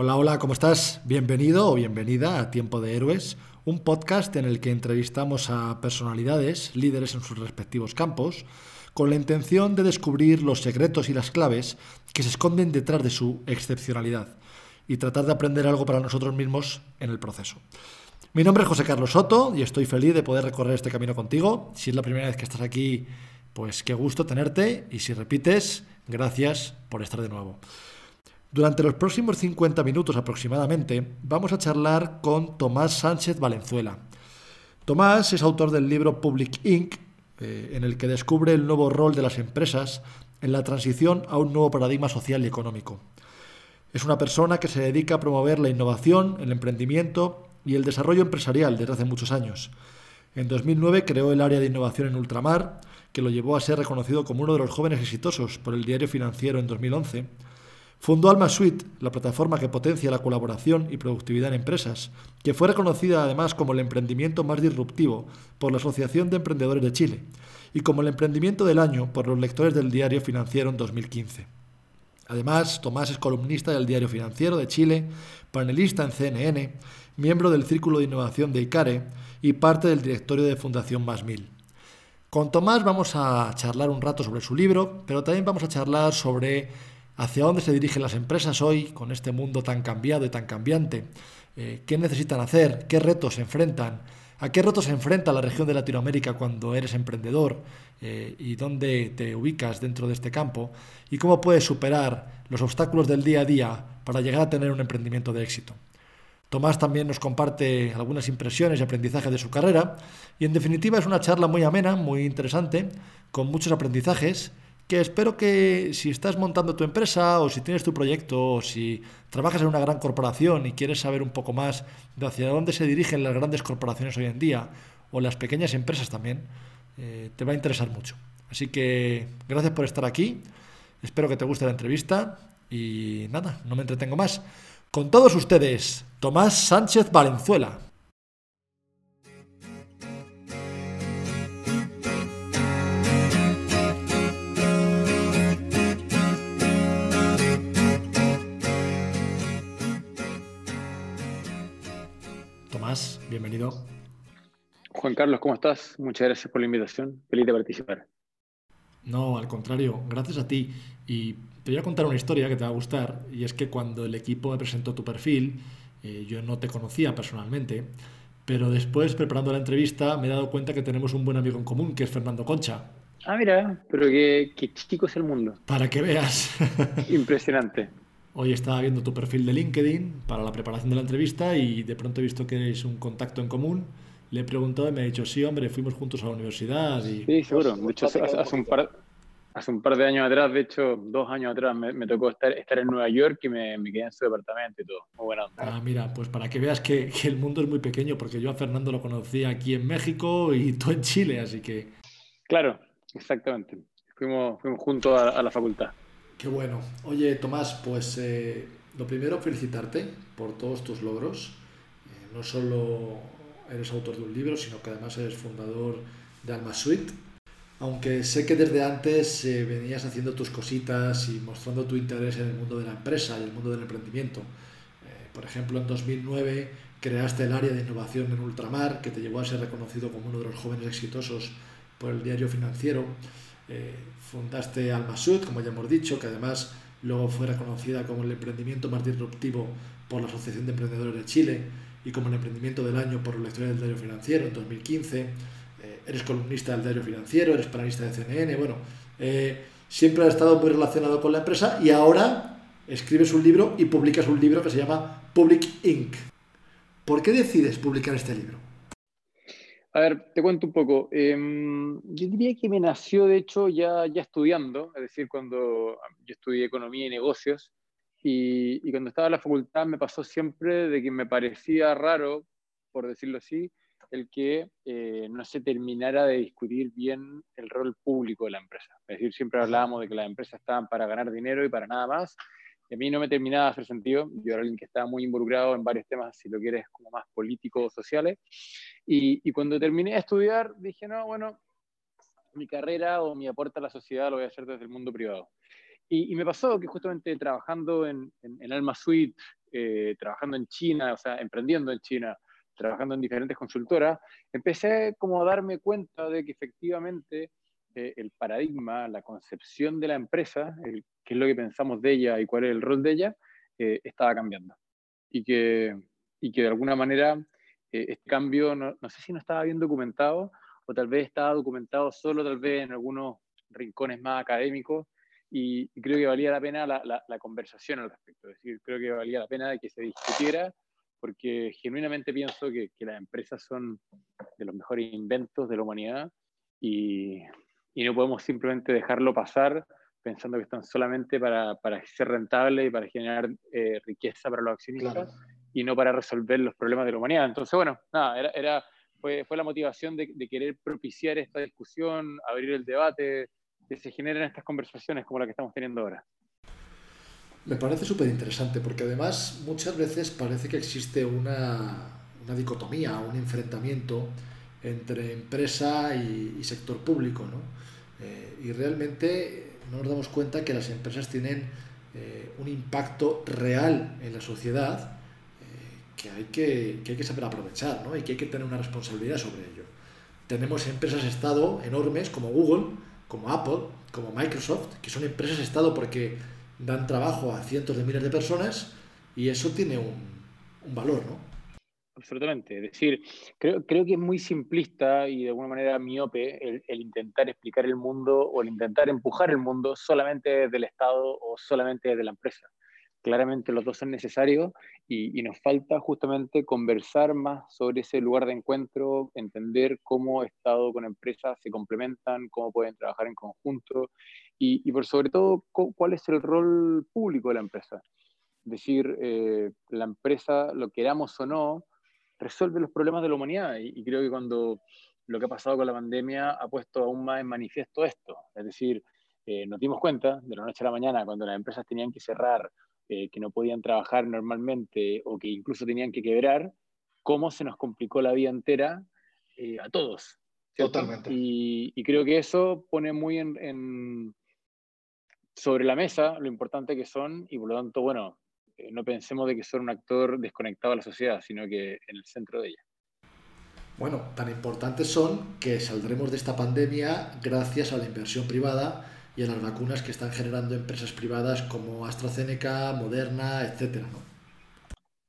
Hola, hola, ¿cómo estás? Bienvenido o bienvenida a Tiempo de Héroes, un podcast en el que entrevistamos a personalidades, líderes en sus respectivos campos, con la intención de descubrir los secretos y las claves que se esconden detrás de su excepcionalidad y tratar de aprender algo para nosotros mismos en el proceso. Mi nombre es José Carlos Soto y estoy feliz de poder recorrer este camino contigo. Si es la primera vez que estás aquí, pues qué gusto tenerte y si repites, gracias por estar de nuevo. Durante los próximos 50 minutos aproximadamente vamos a charlar con Tomás Sánchez Valenzuela. Tomás es autor del libro Public Inc., eh, en el que descubre el nuevo rol de las empresas en la transición a un nuevo paradigma social y económico. Es una persona que se dedica a promover la innovación, el emprendimiento y el desarrollo empresarial desde hace muchos años. En 2009 creó el área de innovación en ultramar, que lo llevó a ser reconocido como uno de los jóvenes exitosos por el diario financiero en 2011 Fundó Alma Suite, la plataforma que potencia la colaboración y productividad en empresas, que fue reconocida además como el emprendimiento más disruptivo por la Asociación de Emprendedores de Chile y como el emprendimiento del año por los lectores del Diario Financiero en 2015. Además, Tomás es columnista del Diario Financiero de Chile, panelista en CNN, miembro del Círculo de Innovación de ICARE y parte del directorio de Fundación Más Mil. Con Tomás vamos a charlar un rato sobre su libro, pero también vamos a charlar sobre hacia dónde se dirigen las empresas hoy con este mundo tan cambiado y tan cambiante, eh, qué necesitan hacer, qué retos se enfrentan, a qué retos se enfrenta la región de Latinoamérica cuando eres emprendedor eh, y dónde te ubicas dentro de este campo y cómo puedes superar los obstáculos del día a día para llegar a tener un emprendimiento de éxito. Tomás también nos comparte algunas impresiones y aprendizajes de su carrera. Y en definitiva es una charla muy amena, muy interesante, con muchos aprendizajes que espero que si estás montando tu empresa o si tienes tu proyecto o si trabajas en una gran corporación y quieres saber un poco más de hacia dónde se dirigen las grandes corporaciones hoy en día o las pequeñas empresas también, eh, te va a interesar mucho. Así que gracias por estar aquí, espero que te guste la entrevista y nada, no me entretengo más. Con todos ustedes, Tomás Sánchez Valenzuela. Bienvenido. Juan Carlos, ¿cómo estás? Muchas gracias por la invitación. Feliz de participar. No, al contrario, gracias a ti. Y te voy a contar una historia que te va a gustar, y es que cuando el equipo me presentó tu perfil, eh, yo no te conocía personalmente, pero después, preparando la entrevista, me he dado cuenta que tenemos un buen amigo en común, que es Fernando Concha. Ah, mira, pero qué, qué chico es el mundo. Para que veas. Impresionante. Hoy estaba viendo tu perfil de LinkedIn para la preparación de la entrevista y de pronto he visto que es un contacto en común. Le he preguntado y me ha dicho, sí, hombre, fuimos juntos a la universidad. Y... Sí, seguro. De hecho, hace, un par, hace un par de años atrás, de hecho, dos años atrás, me, tocó estar, estar en Nueva York y me, me, quedé en su departamento y todo. Muy buena Ah, mira, pues para que veas que, que, el mundo es muy pequeño, porque yo a Fernando lo conocí aquí en México y tú en Chile, así que... Claro, exactamente. Fuimos, fuimos juntos a, a la facultad. Qué bueno. Oye, Tomás, pues eh, lo primero, felicitarte por todos tus logros. Eh, no solo eres autor de un libro, sino que además eres fundador de Alma Suite. Aunque sé que desde antes eh, venías haciendo tus cositas y mostrando tu interés en el mundo de la empresa y el mundo del emprendimiento. por ejemplo, en 2009 creaste el área de innovación en ultramar, que te llevó a ser reconocido como uno de los jóvenes exitosos por el diario financiero. Fundaste Almasud, como ya hemos dicho, que además luego fue reconocida como el emprendimiento más disruptivo por la Asociación de Emprendedores de Chile y como el emprendimiento del año por la historia del diario financiero en 2015. Eh, eres columnista del diario financiero, eres panelista de CNN, bueno, eh, siempre has estado muy relacionado con la empresa y ahora escribes un libro y publicas un libro que se llama Public Inc. ¿Por qué decides publicar este libro? A ver, te cuento un poco. Em, yo diría que me nació, de hecho, ya, ya estudiando, es decir, cuando yo estudié economía y negocios, Y, y, cuando estaba en la facultad me pasó siempre de que me parecía raro, por decirlo así, el que eh, no se terminara de discutir bien el rol público de la empresa. Es decir, siempre hablábamos de que las empresas estaban para ganar dinero y para nada más. A mí no me terminaba de hacer sentido. Yo era alguien que estaba muy involucrado en varios temas, si lo quieres, como más políticos, sociales. Y, y cuando terminé de estudiar, dije, no, bueno, mi carrera o mi aporte a la sociedad lo voy a hacer desde el mundo privado. Y, y me pasó que justamente trabajando en, en, en Alma Suite, eh, trabajando en China, o sea, emprendiendo en China, trabajando en diferentes consultoras, empecé como a darme cuenta de que efectivamente eh, el paradigma, la concepción de la empresa, el, qué es lo que pensamos de ella y cuál es el rol de ella, eh, estaba cambiando. Y que, y que de alguna manera eh, este cambio, no, no, sé si no estaba bien documentado o tal vez estaba documentado solo tal vez en algunos rincones más académicos y, y creo que valía la pena la, la, la, conversación al respecto. Es decir, creo que valía la pena de que se discutiera porque genuinamente pienso que, que, las empresas son de los mejores inventos de la humanidad y, y no podemos simplemente dejarlo pasar pensando que están solamente para, para ser rentables y para generar eh, riqueza para los accionistas claro. y no para resolver los problemas de la humanidad. Entonces, bueno, nada, era, era fue, fue, la motivación de, de, querer propiciar esta discusión, abrir el debate, que se generen estas conversaciones como la que estamos teniendo ahora. Me parece súper interesante porque además muchas veces parece que existe una, una dicotomía, un enfrentamiento entre empresa y, sector público, ¿no? Eh, y realmente no nos damos cuenta que las empresas tienen eh, un impacto real en la sociedad eh, que, hay que, que, hay que saber aprovechar ¿no? y que hay que tener una responsabilidad sobre ello. Tenemos empresas-estado enormes como Google, como Apple, como Microsoft, que son empresas-estado porque dan trabajo a cientos de miles de personas y eso tiene un, un valor, ¿no? Absolutamente. Es decir, creo, creo, que es muy simplista y de alguna manera miope el, el, intentar explicar el mundo o el intentar empujar el mundo solamente desde el Estado o solamente desde la empresa. Claramente los dos son necesarios y, y, nos falta justamente conversar más sobre ese lugar de encuentro, entender cómo Estado con empresas se complementan, cómo pueden trabajar en conjunto y, y por sobre todo cuál es el rol público de la empresa. Es decir, eh, la empresa, lo queramos o no, resuelve los problemas de la humanidad. Y, y, creo que cuando lo que ha pasado con la pandemia ha puesto aún más en manifiesto esto. Es decir, eh, nos dimos cuenta de la noche a la mañana, cuando las empresas tenían que cerrar, eh, que no podían trabajar normalmente o que incluso tenían que quebrar, cómo se nos complicó la vida entera eh, a todos. ¿cierto? Totalmente. Y, y, creo que eso pone muy en, en, sobre la mesa lo importante que son y por lo tanto, bueno, no pensemos de que son un actor desconectado a la sociedad, sino que en el centro de ella. Bueno, tan importantes son que saldremos de esta pandemia gracias a la inversión privada y a las vacunas que están generando empresas privadas como AstraZeneca, Moderna, etcétera, ¿no?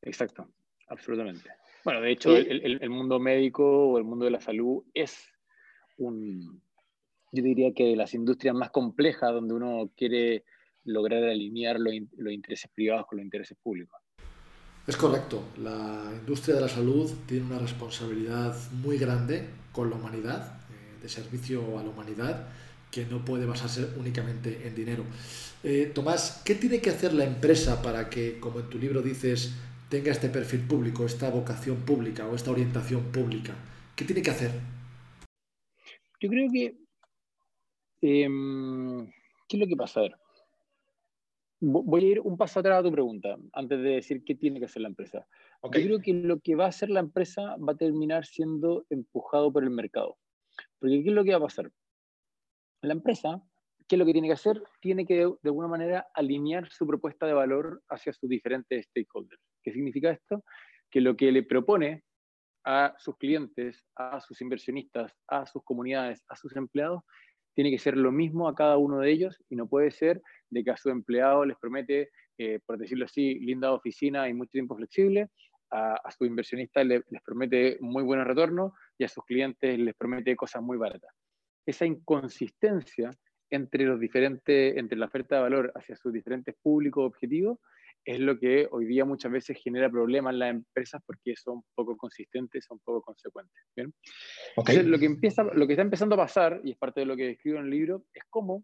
Exacto, absolutamente. Bueno, de hecho, el, el, el, mundo médico o el mundo de la salud es un, yo diría que de las industrias más complejas donde uno quiere lograr alinear los, los intereses privados con los intereses públicos. Es correcto. La industria de la salud tiene una responsabilidad muy grande con la humanidad, eh, de servicio a la humanidad, que no puede basarse únicamente en dinero. Eh, Tomás, ¿qué tiene que hacer la empresa para que, como en tu libro dices, tenga este perfil público, esta vocación pública o esta orientación pública? ¿Qué tiene que hacer? Yo creo que... Eh, ¿Qué es lo que pasa? A ver, Voy a ir un paso atrás a tu pregunta, antes de decir qué tiene que hacer la empresa. Okay. Yo creo que lo que va a hacer la empresa va a terminar siendo empujado por el mercado. Porque ¿qué es lo que va a pasar? La empresa, ¿qué es lo que tiene que hacer? Tiene que, de alguna manera, alinear su propuesta de valor hacia sus diferentes stakeholders. ¿Qué significa esto? Que lo que le propone a sus clientes, a sus inversionistas, a sus comunidades, a sus empleados, tiene que ser lo mismo a cada uno de ellos y no puede ser de que a su empleado les promete, eh, por decirlo así, linda oficina y mucho tiempo flexible, a, a su inversionista le, les promete muy buenos retornos y a sus clientes les promete cosas muy baratas. Esa inconsistencia entre los diferentes, entre la oferta de valor hacia sus diferentes públicos objetivos, es lo que hoy día muchas veces genera problemas en las empresas porque son poco consistentes, son poco consecuentes. ¿bien? Okay. Entonces, lo que, empieza, lo que está empezando a pasar, y es parte de lo que escribo en el libro, es cómo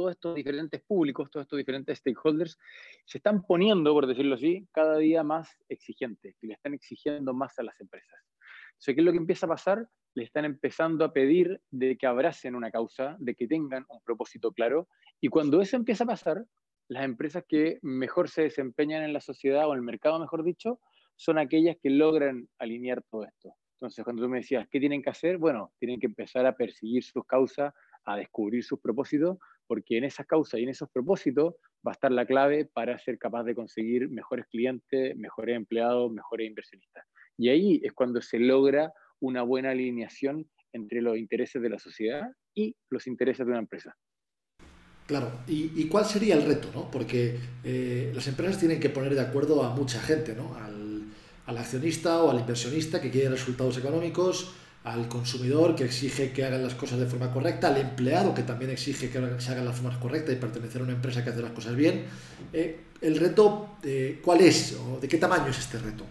todos estos diferentes públicos, todos estos diferentes stakeholders, se están poniendo, por decirlo así, cada día más exigentes y le están exigiendo más a las empresas. Entonces, ¿qué es lo que empieza a pasar? Le están empezando a pedir de que abracen una causa, de que tengan un propósito claro, y cuando eso empieza a pasar, las empresas que mejor se desempeñan en la sociedad o en el mercado, mejor dicho, son aquellas que logran alinear todo esto. Entonces, cuando tú me decías, ¿qué tienen que hacer? Bueno, tienen que empezar a perseguir sus causas, a descubrir sus propósitos, porque en esas causas y en esos propósitos va a estar la clave para ser capaz de conseguir mejores clientes, mejores empleados, mejores inversionistas. Y ahí es cuando se logra una buena alineación entre los intereses de la sociedad y los intereses de una empresa. Claro, ¿y, cuál sería el reto? ¿no? Porque eh, las empresas tienen que poner de acuerdo a mucha gente, ¿no? al, al, accionista o al inversionista que quiere resultados económicos, al consumidor que exige que hagan las cosas de forma correcta, al empleado que también exige que se hagan las formas correctas y pertenecer a una empresa que hace las cosas bien. Eh, ¿El reto eh, cuál es o de qué tamaño es este reto?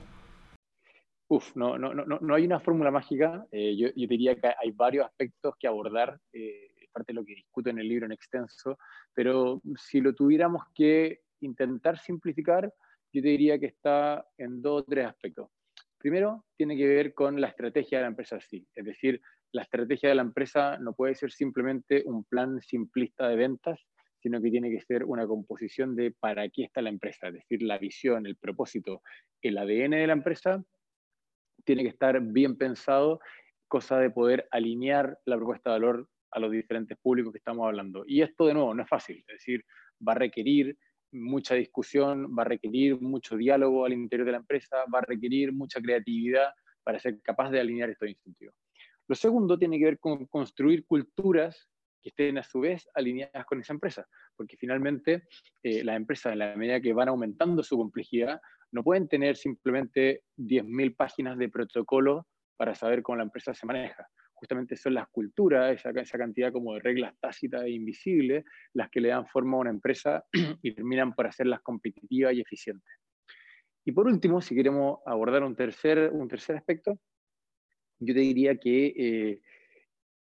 Uf, no, no, no, no hay una fórmula mágica. yo, yo, diría que hay varios aspectos que abordar parte de lo que discuto en el libro en extenso, pero si lo tuviéramos que intentar simplificar, yo diría que está en dos o tres aspectos. Primero, tiene que ver con la estrategia de la empresa sí, es decir, la estrategia de la empresa no puede ser simplemente un plan simplista de ventas, sino que tiene que ser una composición de para qué está la empresa, es decir, la visión, el propósito, el ADN de la empresa tiene que estar bien pensado, cosa de poder alinear la propuesta de valor a los diferentes públicos que estamos hablando. Y esto, de nuevo, no es fácil, es decir, va a requerir mucha discusión, va a requerir mucho diálogo al interior de la empresa, va a requerir mucha creatividad para ser capaz de alinear estos incentivos. Lo segundo tiene que ver con construir culturas que estén a su vez alineadas con esa empresa, porque finalmente eh, las empresas, en la medida que van aumentando su complejidad, no pueden tener simplemente 10.000 páginas de protocolo para saber cómo la empresa se maneja justamente son las culturas, esa, esa cantidad como de reglas tácitas e invisibles, las que le dan forma a una empresa y terminan por hacerlas competitivas y eficientes. Y por último, si queremos abordar un tercer, un tercer aspecto, yo te diría que eh,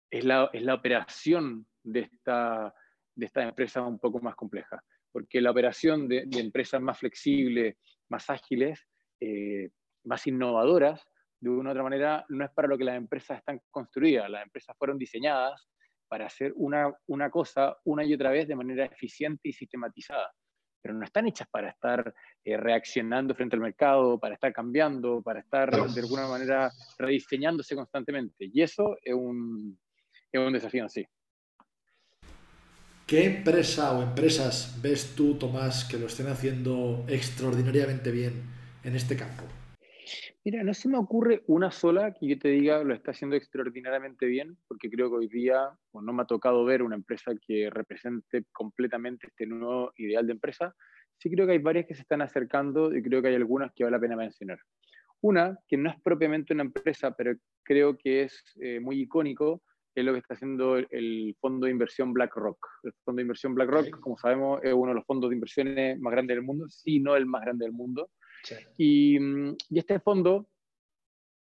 es, la, es, la, operación de esta, de empresa un poco más compleja, porque la operación de, de empresas más flexibles, más ágiles, eh, más innovadoras, de una u otra manera, no es para lo que las empresas están construidas. Las empresas fueron diseñadas para hacer una, una cosa una y otra vez de manera eficiente y sistematizada, pero no están hechas para estar eh, reaccionando frente al mercado, para estar cambiando, para estar de alguna manera rediseñándose constantemente. Y eso es un, es un desafío en sí. ¿Qué empresa o empresas ves tú, Tomás, que lo estén haciendo extraordinariamente bien en este campo? Mira, no se me ocurre una sola que yo te diga lo está haciendo extraordinariamente bien, porque creo que hoy día no me ha tocado ver una empresa que represente completamente este nuevo ideal de empresa. Sí creo que hay varias que se están acercando y creo que hay algunas que vale la pena mencionar. Una, que no es propiamente una empresa, pero creo que es eh, muy icónico, es lo que está haciendo el, fondo de inversión BlackRock. El fondo de inversión BlackRock, como sabemos, es uno de los fondos de inversiones más grandes del mundo, si no el más grande del mundo Mm, y, este fondo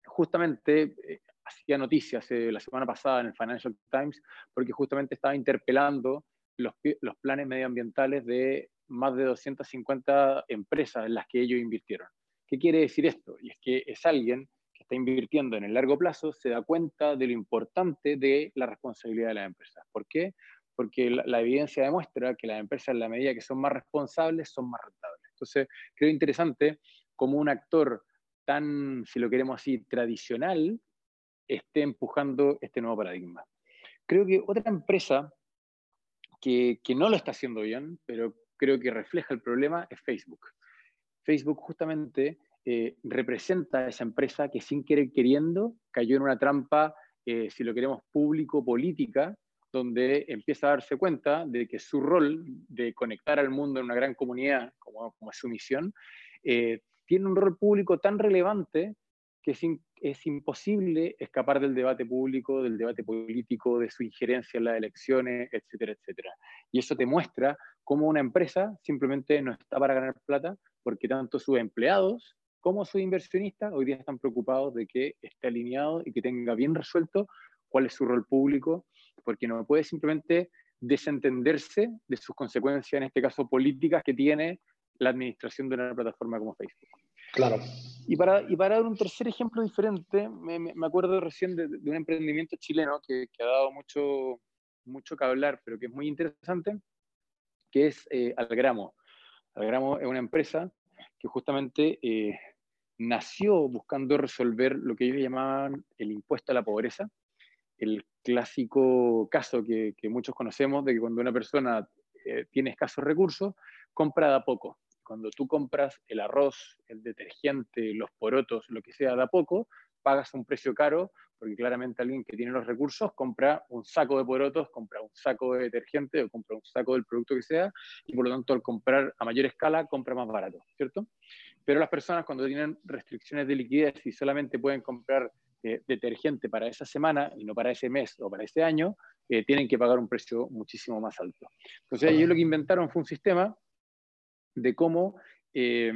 justamente eh, hacía noticias la semana pasada en el Financial Times porque justamente estaba interpelando los, los planes medioambientales de más de 250 empresas en las que ellos invirtieron. ¿Qué quiere decir esto? Y es que es alguien que está invirtiendo en el largo plazo, se da cuenta de lo importante de la responsabilidad de las empresas. ¿Por qué? Porque la, la evidencia demuestra que las empresas, en la medida que son más responsables, son más rentables. Entonces, creo interesante cómo un actor tan, si lo queremos así, tradicional, esté empujando este nuevo paradigma. Creo que otra empresa que, no lo está haciendo bien, pero creo que refleja el problema, es Facebook. Facebook justamente eh, representa a esa empresa que sin querer queriendo cayó en una trampa, eh, si lo queremos, público-política, donde empieza a darse cuenta de que su rol de conectar al mundo en una gran comunidad, como, es su misión, eh, tiene un rol público tan relevante que es, es, imposible escapar del debate público, del debate político, de su injerencia en las elecciones, etcétera, etcétera. Y eso te muestra cómo una empresa simplemente no está para ganar plata, porque tanto sus empleados como sus inversionistas hoy día están preocupados de que esté alineado y que tenga bien resuelto cuál es su rol público porque no puede simplemente desentenderse de sus consecuencias, en este caso políticas, que tiene la administración de una plataforma como Facebook. Claro. Y para, y para dar un tercer ejemplo diferente, me, me acuerdo recién de, de, un emprendimiento chileno que, que, ha dado mucho, mucho que hablar, pero que es muy interesante, que es eh, Algramo. Algramo es una empresa que justamente eh, nació buscando resolver lo que ellos llamaban el impuesto a la pobreza, el clásico caso que, muchos conocemos de que cuando una persona eh, tiene escasos recursos, compra de a poco cuando tú compras el arroz, el detergente, los porotos, lo que sea de a poco, pagas un precio caro, porque claramente alguien que tiene los recursos compra un saco de porotos, compra un saco de detergente o compra un saco del producto que sea, y por lo tanto al comprar a mayor escala compra más barato, ¿cierto? Pero las personas cuando tienen restricciones de liquidez y solamente pueden comprar eh, detergente para esa semana y no para ese mes o para ese año, eh, tienen que pagar un precio muchísimo más alto. Entonces ellos lo que inventaron fue un sistema de cómo eh,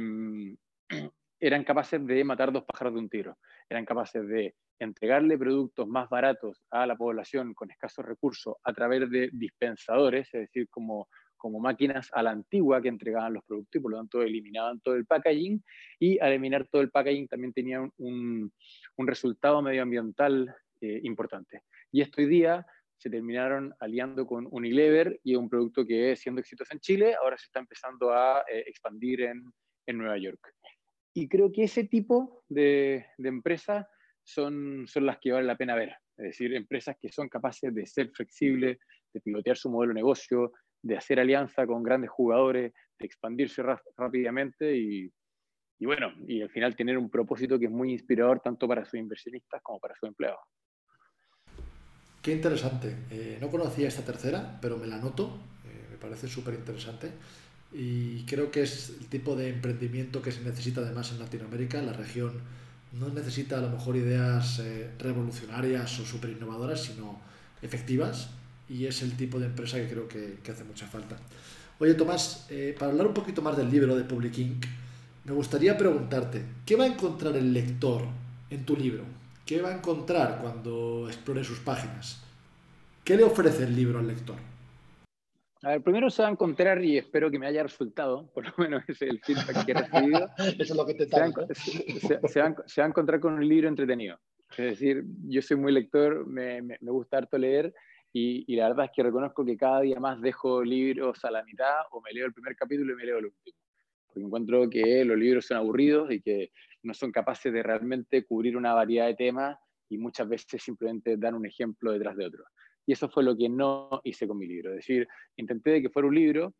eran capaces de matar dos pájaros de un tiro. Eran capaces de entregarle productos más baratos a la población con escasos recursos a través de dispensadores, es decir, como, como máquinas a la antigua que entregaban los productos y por lo tanto eliminaban todo el packaging y al eliminar todo el packaging también tenían un, un resultado medioambiental eh, importante. Y esto hoy día se terminaron aliando con Unilever y un producto que siendo exitoso en Chile, ahora se está empezando a eh, expandir en, en, Nueva York. Y creo que ese tipo de, de empresas son, son las que vale la pena ver. Es decir, empresas que son capaces de ser flexibles, de pilotear su modelo de negocio, de hacer alianza con grandes jugadores, de expandirse rápidamente y, y bueno, y al final tener un propósito que es muy inspirador tanto para sus inversionistas como para sus empleados. Qué interesante. Eh, no conocía esta tercera, pero me la noto. Eh, me parece súper interesante. Y creo que es el tipo de emprendimiento que se necesita además en Latinoamérica. La región no necesita a lo mejor ideas eh, revolucionarias o súper innovadoras, sino efectivas. Y es el tipo de empresa que creo que, que hace mucha falta. Oye, Tomás, eh, para hablar un poquito más del libro de Public Inc., me gustaría preguntarte, ¿qué va a encontrar el lector en tu libro? ¿Qué va a encontrar cuando explore sus páginas? ¿Qué le ofrece el libro al lector? A ver, primero se va a encontrar, y espero que me haya resultado, por lo menos ese es el feedback que he recibido. Eso es lo que te se, va, se, se, va, se va a encontrar con un libro entretenido. Es decir, yo soy muy lector, me, me, me gusta harto leer, y, y, la verdad es que reconozco que cada día más dejo libros a la mitad, o me leo el primer capítulo y me leo el último. Porque encuentro que los libros son aburridos y que no son capaces de realmente cubrir una variedad de temas y muchas veces simplemente dan un ejemplo detrás de otro. Y eso fue lo que no hice con mi libro. Es decir, intenté de que fuera un libro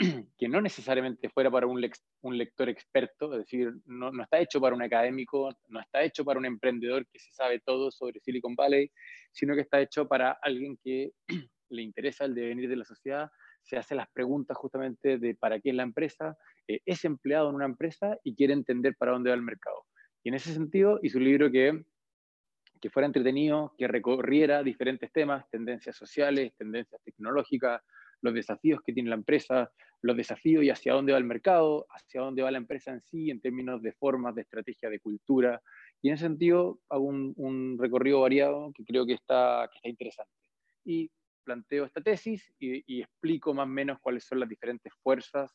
que no necesariamente fuera para un, lector experto, es decir, no, no, está hecho para un académico, no está hecho para un emprendedor que se sabe todo sobre Silicon Valley, sino que está hecho para alguien que le interesa el devenir de la sociedad, se hace las preguntas justamente de para qué es la empresa, eh, es empleado en una empresa y quiere entender para dónde va el mercado. Y en ese sentido hizo un libro que, que fuera entretenido, que recorriera diferentes temas, tendencias sociales, tendencias tecnológicas, los desafíos que tiene la empresa, los desafíos y hacia dónde va el mercado, hacia dónde va la empresa en sí, en términos de formas, de estrategia, de cultura. Y en ese sentido hago un, un recorrido variado que creo que está, que está interesante. Y planteo esta tesis y, y, explico más o menos cuáles son las diferentes fuerzas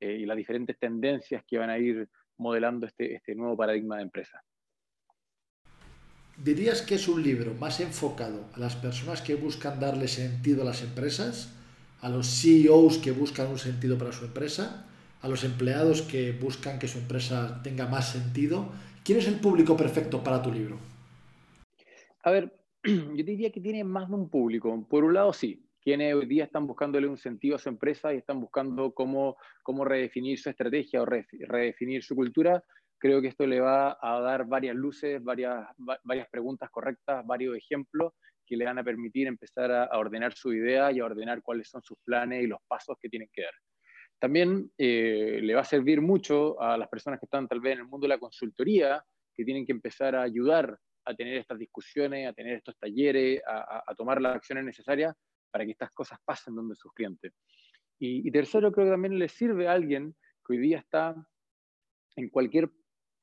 eh, y las diferentes tendencias que van a ir modelando este, este nuevo paradigma de empresa. ¿Dirías que es un libro más enfocado a las personas que buscan darle sentido a las empresas, a los CEOs que buscan un sentido para su empresa, a los empleados que buscan que su empresa tenga más sentido? ¿Quién es el público perfecto para tu libro? A ver, yo diría que tiene más de un público. Por un lado, sí, quienes hoy día están buscándole un sentido a su empresa y están buscando cómo, cómo redefinir su estrategia o redefinir su cultura, creo que esto le va a dar varias luces, varias, varias preguntas correctas, varios ejemplos que le van a permitir empezar a, ordenar su idea y a ordenar cuáles son sus planes y los pasos que tienen que dar. También eh, le va a servir mucho a las personas que están tal vez en el mundo de la consultoría, que tienen que empezar a ayudar a tener estas discusiones, a tener estos talleres, a, tomar las acciones necesarias para que estas cosas pasen donde sus clientes. Y, y, tercero, creo que también les sirve a alguien que hoy día está en cualquier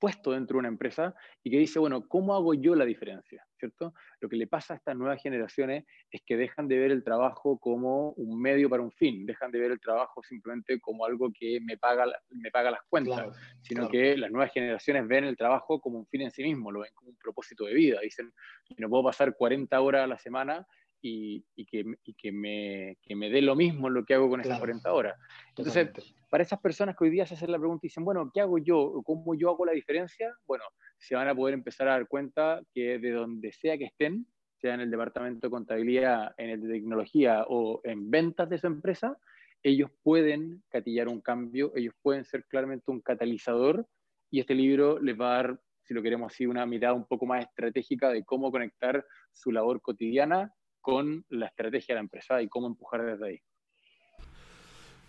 puesto dentro de una empresa y que dice, bueno, ¿cómo hago yo la diferencia? ¿Cierto? Lo que le pasa a estas nuevas generaciones es que dejan de ver el trabajo como un medio para un fin, dejan de ver el trabajo simplemente como algo que me paga, me paga las cuentas, sino que las nuevas generaciones ven el trabajo como un fin en sí mismo, lo ven como un propósito de vida. Dicen, no puedo pasar 40 horas a la semana y, que, que, me, que, me, dé lo mismo lo que hago con esas 40 horas. Entonces, para esas personas que hoy día se hacen la pregunta y dicen, bueno, ¿qué hago yo? ¿Cómo yo hago la diferencia? Bueno, se van a poder empezar a dar cuenta que de donde sea que estén, sea en el departamento de contabilidad, en el de tecnología o en ventas de su empresa, ellos pueden catillar un cambio, ellos pueden ser claramente un catalizador y este libro les va a dar, si lo queremos así, una mirada un poco más estratégica de cómo conectar su labor cotidiana con la estrategia de la empresa y cómo empujar desde ahí.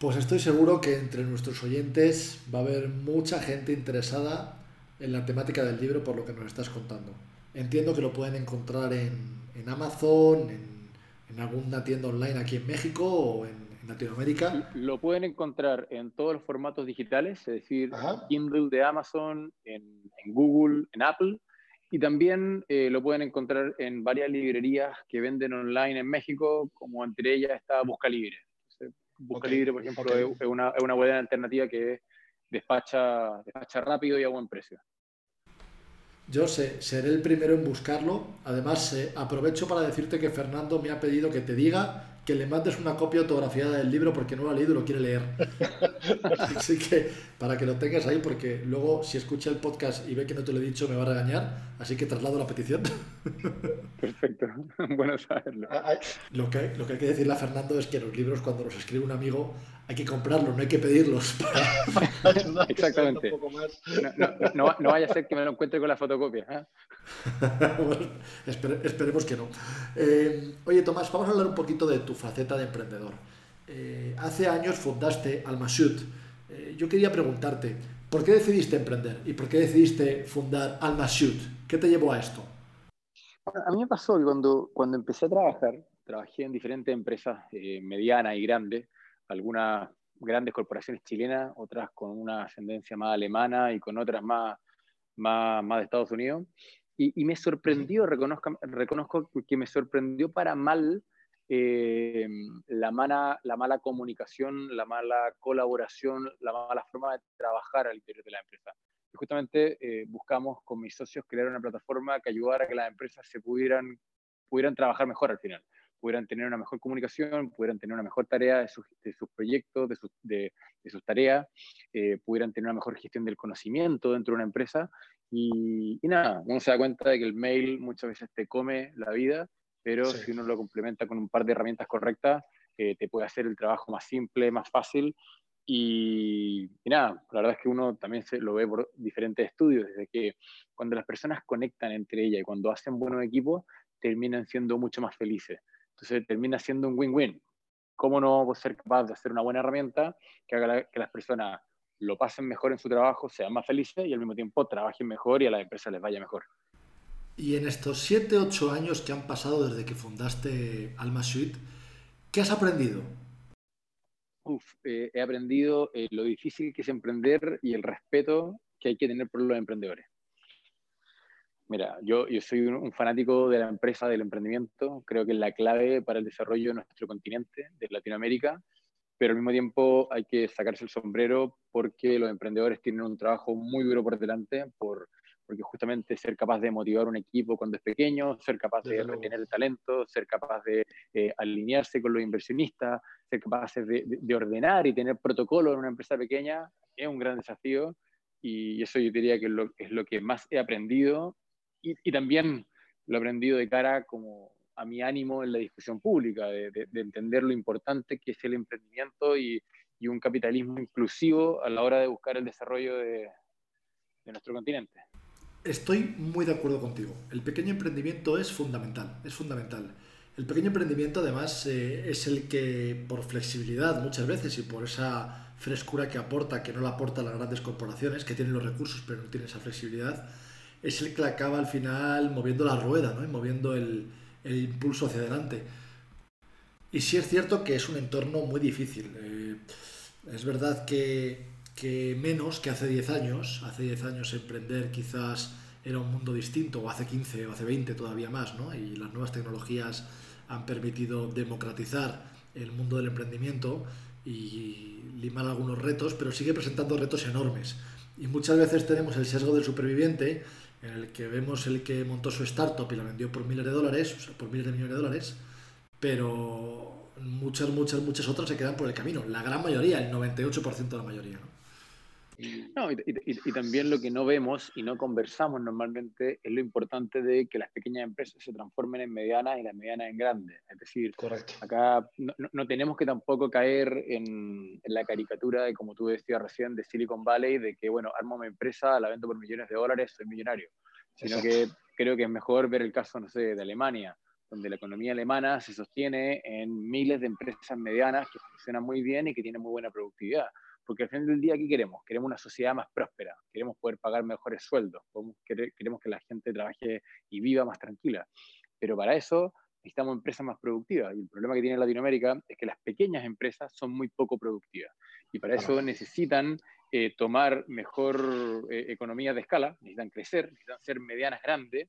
Pues estoy seguro que entre nuestros oyentes va a haber mucha gente interesada en la temática del libro por lo que nos estás contando. Entiendo que lo pueden encontrar en, Amazon, en, alguna tienda online aquí en México o en, Latinoamérica. Lo pueden encontrar en todos los formatos digitales, es decir, en Kindle de Amazon, en, en Google, en Apple y también eh, lo pueden encontrar en varias librerías que venden online en México, como entre ellas está Busca Libre. Busca Libre, por ejemplo, es, una, es una buena alternativa que despacha, despacha rápido y a buen precio. Yo sé, seré el primero en buscarlo. Además, eh, aprovecho para decirte que Fernando me ha pedido que te diga que le mandes una copia autografiada del libro porque no lo ha leído y lo quiere leer. Así que para que lo tengas ahí, porque luego si escucha el podcast y ve que no te lo he dicho me va a regañar, así que traslado la petición. Perfecto, bueno saberlo. Ah, ah, lo que, lo que hay que decirle a Fernando es que los libros cuando los escribe un amigo hay que comprarlos, no hay que pedirlos. Exactamente. No, no, vaya a ser que me lo encuentre con la fotocopia. ¿eh? esperemos que no. Eh, oye, Tomás, vamos a hablar un poquito de tu faceta de emprendedor. Eh, hace años fundaste Almashoot. Eh, yo quería preguntarte, ¿por qué decidiste emprender y por qué decidiste fundar Almashoot? ¿Qué te llevó a esto? A mí me pasó que cuando, cuando empecé a trabajar, trabajé en diferentes empresas medianas y grandes, algunas grandes corporaciones chilenas, otras con una ascendencia más alemana y con otras más, más, más de Estados Unidos. Y, me sorprendió, reconozco, reconozco que me sorprendió para mal eh, la, mala, la mala comunicación, la mala colaboración, la mala forma de trabajar al interior de la empresa. Y justamente eh, buscamos con mis socios crear una plataforma que ayudara a que las empresas se pudieran, pudieran trabajar mejor al final, pudieran tener una mejor comunicación, pudieran tener una mejor tarea de sus, proyectos, de, sus, de, de sus tareas, eh, pudieran tener una mejor gestión del conocimiento dentro de una empresa y, nada, uno se da cuenta de que el mail muchas veces te come la vida, pero si uno lo complementa con un par de herramientas correctas, eh, te puede hacer el trabajo más simple, más fácil. Y, nada, la verdad es que uno también se lo ve por diferentes estudios, desde que cuando las personas conectan entre ellas y cuando hacen buenos equipos, terminan siendo mucho más felices. Entonces termina siendo un win-win. ¿Cómo no ser capaz de hacer una buena herramienta que haga que las personas lo pasen mejor en su trabajo, sean más felices y al mismo tiempo trabajen mejor y a la empresa les vaya mejor. Y en estos 7, 8 años que han pasado desde que fundaste Alma Suite, ¿qué has aprendido? Uf, eh, he aprendido eh, lo difícil que es emprender y el respeto que hay que tener por los emprendedores. Mira, yo, soy un, fanático de la empresa, del emprendimiento. Creo que es la clave para el desarrollo de nuestro continente, de Latinoamérica pero al mismo tiempo hay que sacarse el sombrero porque los emprendedores tienen un trabajo muy duro por delante, por, porque justamente ser capaz de motivar un equipo cuando es pequeño, ser capaz de retener el talento, ser capaz de eh, alinearse con los inversionistas, ser capaz de, de, ordenar y tener protocolo en una empresa pequeña, es un gran desafío. Y eso yo diría que es lo, es lo que más he aprendido. Y, y también lo he aprendido de cara como a mi ánimo en la discusión pública, de, entender lo importante que es el emprendimiento y, un capitalismo inclusivo a la hora de buscar el desarrollo de, nuestro continente. Estoy muy de acuerdo contigo. El pequeño emprendimiento es fundamental, es fundamental. El pequeño emprendimiento además eh, es el que por flexibilidad muchas veces y por esa frescura que aporta, que no la aportan las grandes corporaciones, que tienen los recursos pero no tienen esa flexibilidad, es el que acaba al final moviendo la rueda, ¿no? moviendo el, el impulso hacia adelante. Y sí es cierto que es un entorno muy difícil. Eh, es verdad que que menos que hace 10 años. Hace 10 años emprender quizás era un mundo distinto, o hace 15 o hace 20 todavía más, ¿no? Y las nuevas tecnologías han permitido democratizar el mundo del emprendimiento y limar algunos retos, pero sigue presentando retos enormes. Y muchas veces tenemos el sesgo del superviviente, en el que vemos el que montó su startup y la vendió por miles de dólares, o sea, por miles de millones de dólares, pero muchas, muchas, muchas otras se quedan por el camino. La gran mayoría, el 98% de la mayoría. ¿no? No, y, y, también lo que no vemos y no conversamos normalmente es lo importante de que las pequeñas empresas se transformen en medianas y las medianas en grandes. Es decir, Correcto. acá no, no, tenemos que tampoco caer en, en, la caricatura de, como tú decías recién, de Silicon Valley, de que, bueno, armo mi empresa, la vendo por millones de dólares, soy millonario. Sino Exacto. que creo que es mejor ver el caso, no sé, de Alemania, donde la economía alemana se sostiene en miles de empresas medianas que funcionan muy bien y que tienen muy buena productividad porque al final del día, ¿qué queremos? Queremos una sociedad más próspera, queremos poder pagar mejores sueldos, queremos que la gente trabaje y viva más tranquila. Pero para eso necesitamos empresas más productivas. Y el problema que tiene Latinoamérica es que las pequeñas empresas son muy poco productivas. Y para eso necesitan eh, tomar mejor eh, economía de escala, necesitan crecer, necesitan ser medianas grandes.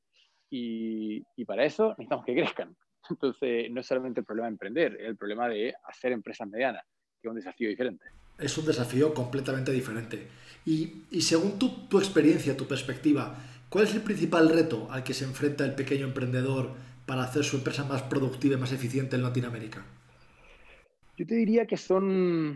Y, y para eso necesitamos que crezcan. Entonces, no es solamente el problema de emprender, es el problema de hacer empresas medianas, que es un desafío diferente es un desafío completamente diferente. Y, y según tu, tu, experiencia, tu perspectiva, ¿cuál es el principal reto al que se enfrenta el pequeño emprendedor para hacer su empresa más productiva y más eficiente en Latinoamérica? Yo te diría que son,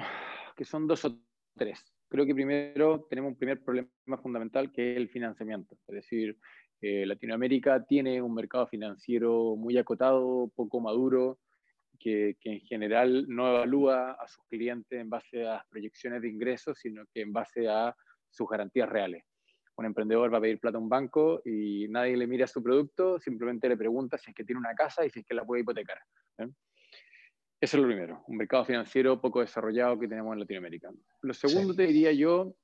que son dos o tres. Creo que primero tenemos un primer problema fundamental que es el financiamiento. Es decir, eh, Latinoamérica tiene un mercado financiero muy acotado, poco maduro, que, que, en general no evalúa a sus clientes en base a las proyecciones de ingresos, sino que en base a sus garantías reales. Un emprendedor va a pedir plata a un banco y nadie le mira su producto, simplemente le pregunta si es que tiene una casa y si es que la puede hipotecar. ¿eh? Eso es lo primero, un mercado financiero poco desarrollado que tenemos en Latinoamérica. Lo segundo sí. te diría yo,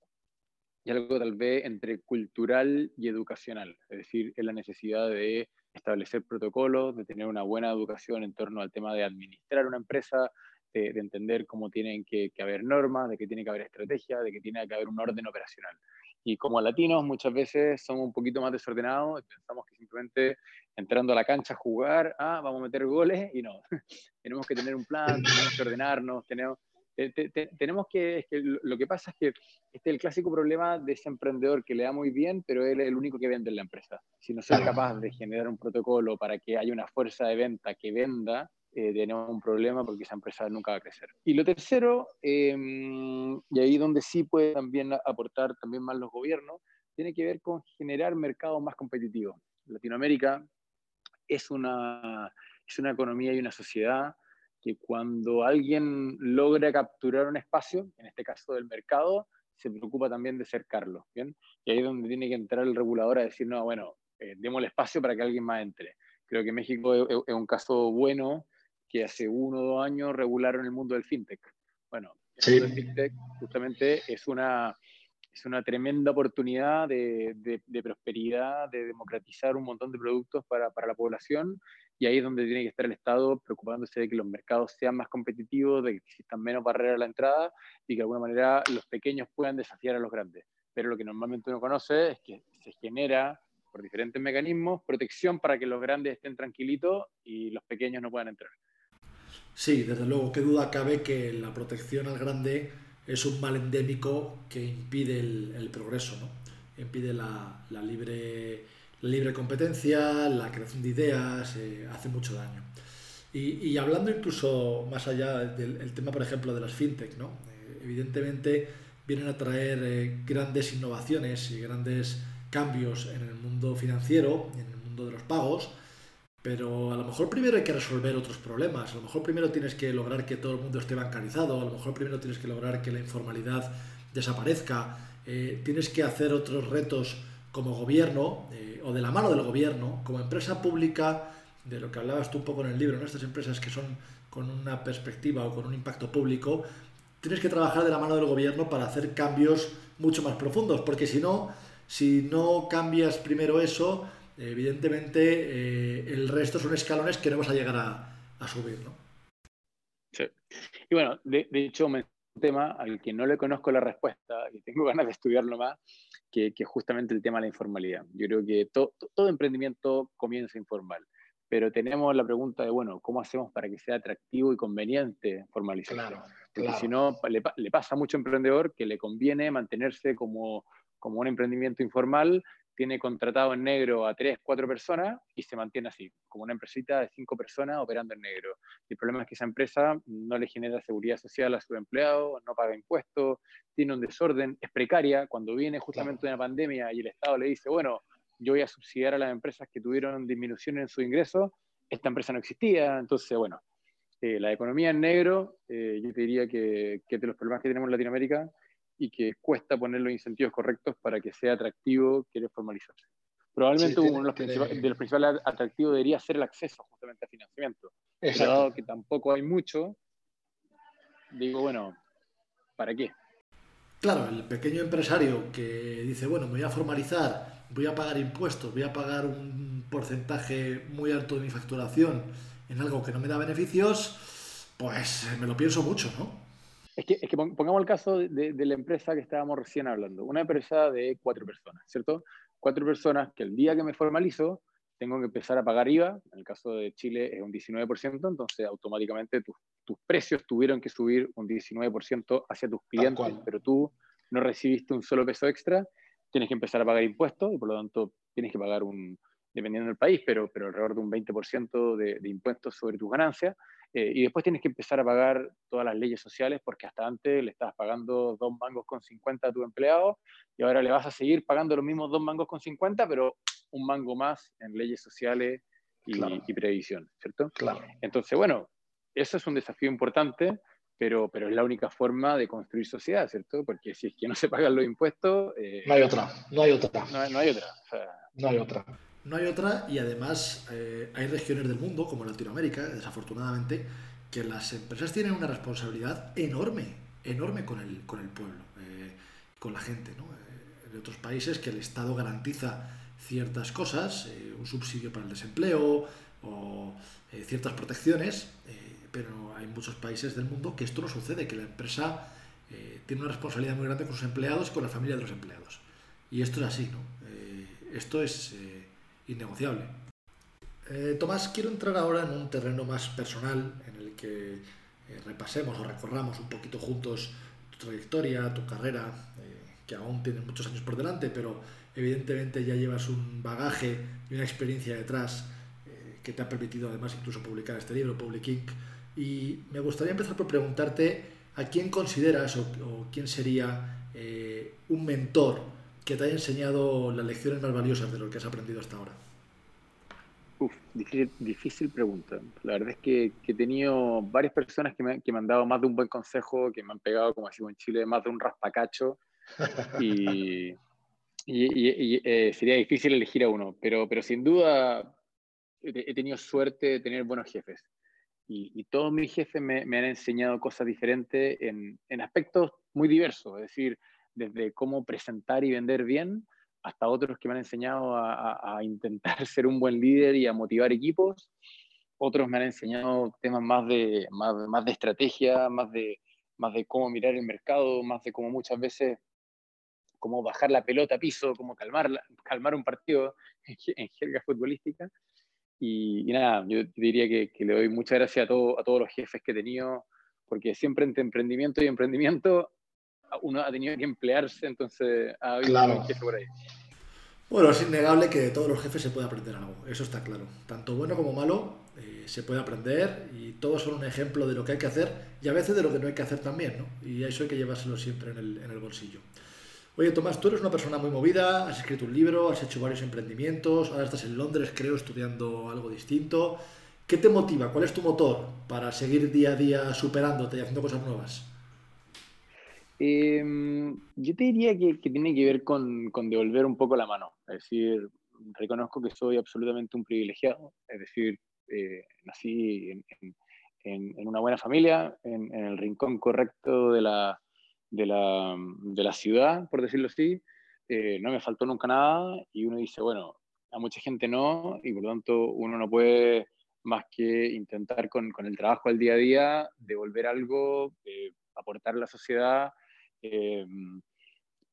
y algo tal vez entre cultural y educacional, es decir, es la necesidad de establecer protocolos, de tener una buena educación en torno al tema de administrar una empresa, de, de entender cómo tienen que, que, haber normas, de que tiene que haber estrategia, de que tiene que haber un orden operacional. Y como latinos muchas veces somos un poquito más desordenados y pensamos que simplemente entrando a la cancha a jugar, ah, vamos a meter goles y no. tenemos que tener un plan, tenemos que ordenarnos, tenemos, te, te, tenemos que, es que, lo que pasa es que este es el clásico problema de ese emprendedor que le da muy bien, pero él es el único que vende en la empresa. Si no soy capaz de generar un protocolo para que haya una fuerza de venta que venda, eh, tenemos un problema porque esa empresa nunca va a crecer. Y lo tercero, eh, y ahí donde sí puede también aportar también más los gobiernos, tiene que ver con generar mercados más competitivos. Latinoamérica es una, es una economía y una sociedad que cuando alguien logra capturar un espacio, en este caso del mercado, se preocupa también de cercarlo, ¿bien? Y ahí es donde tiene que entrar el regulador a decir, no, bueno, eh, demos el espacio para que alguien más entre. Creo que México es, es, un caso bueno que hace uno o dos años regularon el mundo del fintech. Bueno, el sí. mundo del fintech justamente es una, es una tremenda oportunidad de, de, de, prosperidad, de democratizar un montón de productos para, para la población y ahí es donde tiene que estar el Estado preocupándose de que los mercados sean más competitivos, de que existan menos barreras a la entrada y que de alguna manera los pequeños puedan desafiar a los grandes. Pero lo que normalmente uno conoce es que se genera por diferentes mecanismos protección para que los grandes estén tranquilitos y los pequeños no puedan entrar. Sí, desde luego, qué duda cabe que la protección al grande es un mal endémico que impide el, el progreso, ¿no? impide la, la libre la libre competencia, la creación de ideas, eh, hace mucho daño. Y, y, hablando incluso más allá del tema, por ejemplo, de las fintech, ¿no? Eh, evidentemente vienen a traer eh, grandes innovaciones y grandes cambios en el mundo financiero, en el mundo de los pagos, pero a lo mejor primero hay que resolver otros problemas, a lo mejor primero tienes que lograr que todo el mundo esté bancarizado, a lo mejor primero tienes que lograr que la informalidad desaparezca, tienes que hacer otros retos como gobierno, eh, o de la mano del gobierno, como empresa pública, de lo que hablabas tú un poco en el libro, ¿no? estas empresas que son con una perspectiva o con un impacto público, tienes que trabajar de la mano del gobierno para hacer cambios mucho más profundos, porque si no, si no cambias primero eso, evidentemente eh, el resto son escalones que no vas a llegar a, a subir, ¿no? Sí. Y bueno, de, de hecho tema al que no le conozco la respuesta y tengo ganas de estudiarlo más, que, que justamente el tema de la informalidad. Yo creo que todo emprendimiento comienza informal, pero tenemos la pregunta de, bueno, ¿cómo hacemos para que sea atractivo y conveniente formalizar? Claro, Porque si no, le, le, pasa a mucho emprendedor que le conviene mantenerse como, como un emprendimiento informal tiene contratado en negro a tres, cuatro personas y se mantiene así, como una empresita de cinco personas operando en negro. Y el problema es que esa empresa no le genera seguridad social a sus empleados, no paga impuestos, tiene un desorden, es precaria. Cuando viene justamente una pandemia y el Estado le dice, bueno, yo voy a subsidiar a las empresas que tuvieron disminución en su ingreso, esta empresa no existía. Entonces, bueno, eh, la economía en negro, eh, yo te diría que, que de los problemas que tenemos en Latinoamérica, y que cuesta poner los incentivos correctos para que sea atractivo querer formalizarse. Probablemente uno de, los principales atractivos debería ser el acceso justamente a financiamiento. Exacto. Dado que tampoco hay mucho, digo, bueno, ¿para qué? Claro, el pequeño empresario que dice, bueno, me voy a formalizar, voy a pagar impuestos, voy a pagar un porcentaje muy alto de mi facturación en algo que no me da beneficios, pues me lo pienso mucho, ¿no? Es que, es que, pongamos el caso de, de, la empresa que estábamos recién hablando, una empresa de cuatro personas, ¿cierto? Cuatro personas que el día que me formalizo tengo que empezar a pagar IVA, en el caso de Chile es un 19%, entonces automáticamente tus, tus precios tuvieron que subir un 19% hacia tus clientes, pero tú no recibiste un solo peso extra, tienes que empezar a pagar impuestos y por lo tanto tienes que pagar un, dependiendo del país, pero, pero alrededor de un 20% de, de impuestos sobre tus ganancias. Eh, y después tienes que empezar a pagar todas las leyes sociales porque hasta antes le estabas pagando dos mangos con 50 a tu empleado y ahora le vas a seguir pagando los mismos dos mangos con 50, pero un mango más en leyes sociales y, y previsión, ¿cierto? Claro. Entonces, bueno, eso es un desafío importante, pero, pero es la única forma de construir sociedad, ¿cierto? Porque si es que no se pagan los impuestos... Eh, no hay otra, no hay otra. No, no hay otra. O sea, no hay otra. No hay otra y además eh, hay regiones del mundo, como Latinoamérica, desafortunadamente, que las empresas tienen una responsabilidad enorme, enorme con el, con el pueblo, eh, con la gente. ¿no? Eh, otros países que el Estado garantiza ciertas cosas, eh, un subsidio para el desempleo o ciertas protecciones, pero hay muchos países del mundo que esto no sucede, que la empresa tiene una responsabilidad muy grande con sus empleados y con la familia de los empleados. Y esto es así, ¿no? esto es innegociable. Eh, Tomás, quiero entrar ahora en un terreno más personal en el que eh, repasemos o recorramos un poquito juntos tu trayectoria, tu carrera, eh, que aún tienes muchos años por delante, pero evidentemente ya llevas un bagaje y una experiencia detrás que te ha permitido además incluso publicar este libro, Public Inc. Y me gustaría empezar por preguntarte a quién consideras o, quién sería un mentor que te haya enseñado las lecciones más valiosas de lo que has aprendido hasta ahora? Uf, difícil, difícil pregunta. La verdad es que, que, he tenido varias personas que me, que me han dado más de un buen consejo, que me han pegado, como decimos en Chile, más de un raspacacho. y, y, y, y eh, sería difícil elegir a uno, pero, pero sin duda he, he tenido suerte de tener buenos jefes. Y, todos mis jefes me, me, han enseñado cosas diferentes en, en aspectos muy diversos. Es decir, desde cómo presentar y vender bien, hasta otros que me han enseñado a, intentar ser un buen líder y a motivar equipos. Otros me han enseñado temas más de, más, de estrategia, más de, más de cómo mirar el mercado, más de cómo muchas veces cómo bajar la pelota a piso, cómo calmar, calmar un partido en jerga futbolística. Y, y nada, yo diría que, que, le doy muchas gracias a, todo, a todos los jefes que he tenido, porque siempre entre emprendimiento y emprendimiento uno ha tenido que emplearse, entonces ha habido claro. un jefe por ahí. Bueno, es innegable que de todos los jefes se puede aprender algo, eso está claro. Tanto bueno como malo eh, se puede aprender y todos son un ejemplo de lo que hay que hacer y a veces de lo que no hay que hacer también, ¿no? Y eso hay que llevárselo siempre en el, en el bolsillo. Oye, Tomás, tú eres una persona muy movida, has escrito un libro, has hecho varios emprendimientos, ahora estás en Londres, creo, estudiando algo distinto. ¿Qué te motiva? ¿Cuál es tu motor para seguir día a día superándote y haciendo cosas nuevas? Eh, yo te diría que, que tiene que ver con, con, devolver un poco la mano. Es decir, reconozco que soy absolutamente un privilegiado. Es decir, eh, nací en, en, en, una buena familia, en, el rincón correcto de la, de la, de la ciudad, por decirlo así. Eh, no me faltó nunca nada y uno dice, bueno, a mucha gente no y por lo tanto uno no puede más que intentar con, con el trabajo al día a día devolver algo eh, aportar a la sociedad. Eh,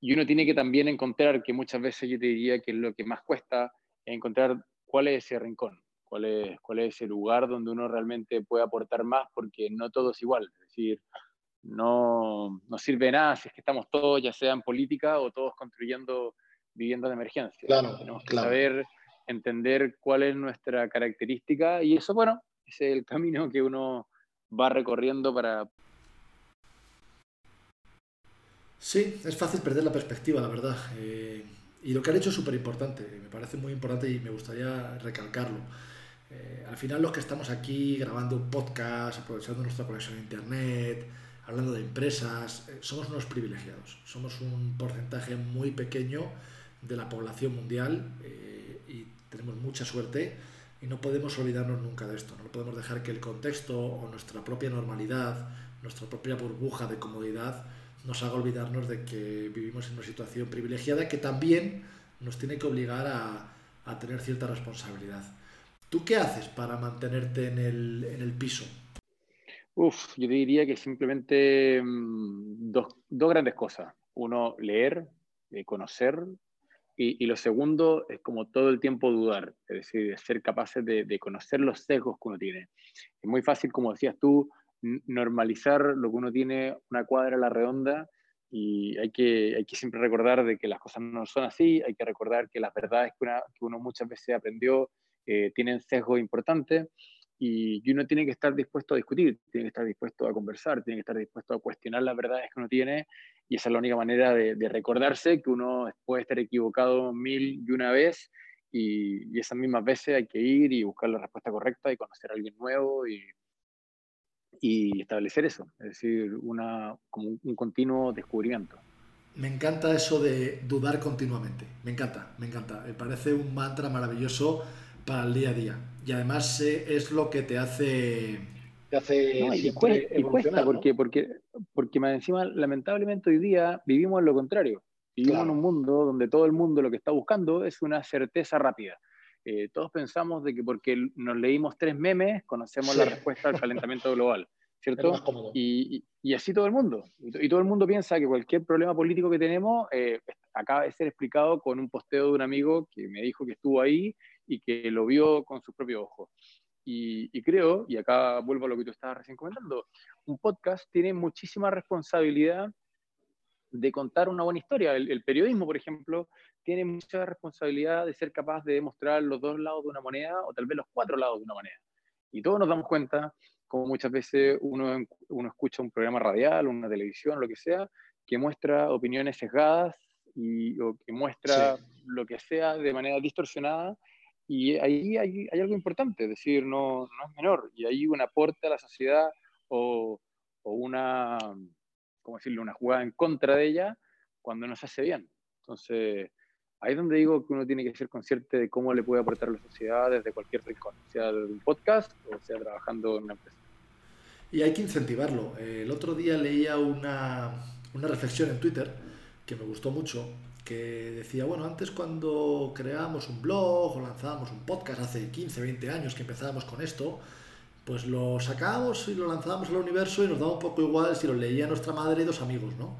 y uno tiene que también encontrar, que muchas veces yo te diría que es lo que más cuesta, encontrar cuál es ese rincón, cuál es, cuál es ese lugar donde uno realmente puede aportar más, porque no todo es igual. Es decir, no, no sirve nada si es que estamos todos, ya sea en política o todos construyendo viviendas de emergencia. Claro, Tenemos que claro. saber entender cuál es nuestra característica y eso, bueno, es el camino que uno va recorriendo para... Sí, es fácil perder la perspectiva, la verdad. Eh, y lo que han hecho es súper importante, me parece muy importante y me gustaría recalcarlo. Eh, al final los que estamos aquí grabando un podcast, aprovechando nuestra conexión a Internet, hablando de empresas, eh, somos unos privilegiados. Somos un porcentaje muy pequeño de la población mundial eh, y tenemos mucha suerte y no podemos olvidarnos nunca de esto. No podemos dejar que el contexto o nuestra propia normalidad, nuestra propia burbuja de comodidad nos haga olvidarnos de que vivimos en una situación privilegiada que también nos tiene que obligar a, a tener cierta responsabilidad. ¿Tú qué haces para mantenerte en el, en el piso? Uf, yo te diría que simplemente mmm, dos, dos, grandes cosas. Uno, leer, eh, conocer, y, y, lo segundo es como todo el tiempo dudar, es decir, ser capaces de, de, conocer los sesgos que uno tiene. Es muy fácil, como decías tú, normalizar lo que uno tiene una cuadra a la redonda y hay que, hay que siempre recordar de que las cosas no son así, hay que recordar que las verdades que, una, uno muchas veces aprendió eh, tienen sesgos importantes y, uno tiene que estar dispuesto a discutir, tiene que estar dispuesto a conversar, tiene que estar dispuesto a cuestionar las verdades que uno tiene y esa es la única manera de, de recordarse que uno puede estar equivocado mil y una vez y, y, esas mismas veces hay que ir y buscar la respuesta correcta y conocer a alguien nuevo y, y establecer eso, es decir, una, como un, un continuo descubrimiento. Me encanta eso de dudar continuamente, me encanta, me encanta, me parece un mantra maravilloso para el día a día. Y además eh, es lo que te hace te hace no, y, cuesta, y cuesta porque, porque, porque más encima lamentablemente hoy día vivimos en lo contrario. Vivimos claro. en un mundo donde todo el mundo lo que está buscando es una certeza rápida eh, todos pensamos de que porque nos leímos tres memes conocemos sí. la respuesta al calentamiento global ¿cierto? Y, y, así todo el mundo. Y, todo el mundo piensa que cualquier problema político que tenemos eh, acaba de ser explicado con un posteo de un amigo que me dijo que estuvo ahí y que lo vio con sus propios ojos. Y, y, creo, y acá vuelvo a lo que tú estabas recién comentando, un podcast tiene muchísima responsabilidad de contar una buena historia. El, el, periodismo, por ejemplo, tiene mucha responsabilidad de ser capaz de demostrar los dos lados de una moneda o tal vez los cuatro lados de una moneda. Y todos nos damos cuenta como muchas veces uno, uno escucha un programa radial, una televisión, lo que sea, que muestra opiniones sesgadas y, o que muestra sí. lo que sea de manera distorsionada. Y ahí hay, hay, algo importante, es decir, no, no es menor. Y hay un aporte a la sociedad o, o una, ¿cómo decirlo?, una jugada en contra de ella cuando no se hace bien. Entonces, ahí es donde digo que uno tiene que ser consciente de cómo le puede aportar a la sociedad desde cualquier rincón, sea de un podcast o sea trabajando en una empresa. Y hay que incentivarlo. El otro día leía una, una reflexión en Twitter que me gustó mucho, que decía, bueno, antes cuando creábamos un blog o lanzábamos un podcast hace 15, 20 años que empezábamos con esto, pues lo sacábamos y lo lanzábamos al universo y nos daba un poco igual si lo leía nuestra madre y dos amigos, ¿no?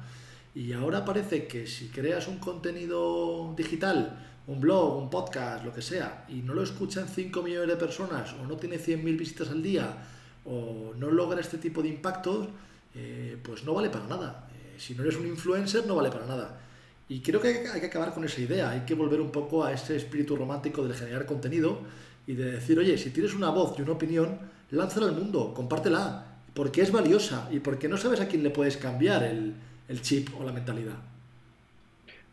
Y ahora parece que si creas un contenido digital, un blog, un podcast, lo que sea, y no lo escuchan 5 millones de personas o no tiene 100.000 visitas al día o no logra este tipo de impactos, eh, pues no vale para nada. Eh, si no eres un influencer, no vale para nada. Y creo que hay que acabar con esa idea, hay que volver un poco a ese espíritu romántico de generar contenido y de decir, oye, si tienes una voz y una opinión, lánzala al mundo, compártela, porque es valiosa y porque no sabes a quién le puedes cambiar el, el chip o la mentalidad.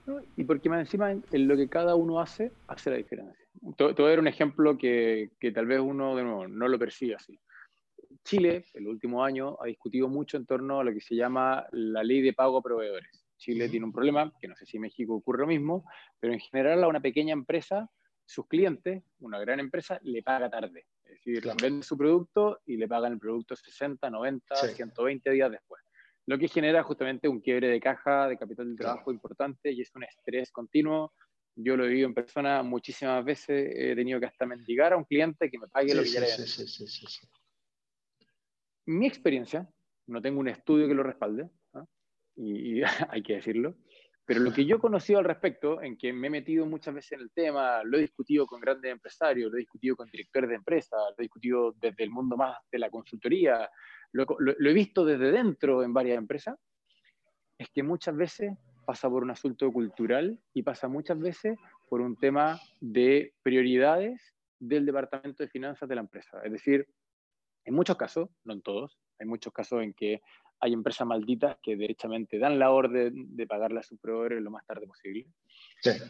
¿No? Y porque más encima en lo que cada uno hace, hace la diferencia. Te, te voy a dar un ejemplo que, que, tal vez uno de nuevo no lo percibe así. Chile, el último año, ha discutido mucho en torno a lo que se llama la ley de pago a proveedores. Chile uh -huh. tiene un problema, que no sé si en México ocurre lo mismo, pero en general a una pequeña empresa, sus clientes, una gran empresa, le paga tarde. Es decir, claro. vende su producto y le pagan el producto 60, 90, sí. 120 días después lo que genera justamente un quiebre de caja, de capital de trabajo claro. importante y es un estrés continuo. Yo lo he vivido en persona muchísimas veces, he tenido que hasta mendigar a un cliente que me pague sí, lo que le sí, Mi experiencia, no tengo un estudio que lo respalde, y, hay que decirlo, pero lo que yo he conocido al respecto, en que me he metido muchas veces en el tema, lo he discutido con grandes empresarios, lo he discutido con directores de empresas, lo he discutido desde el mundo más de la consultoría, lo, he visto desde dentro en varias empresas, es que muchas veces pasa por un asunto cultural y pasa muchas veces por un tema de prioridades del departamento de finanzas de la empresa. Es decir, en muchos casos, no en todos, hay muchos casos en que hay empresas malditas que derechamente dan la orden de pagarle a sus proveedores lo más tarde posible.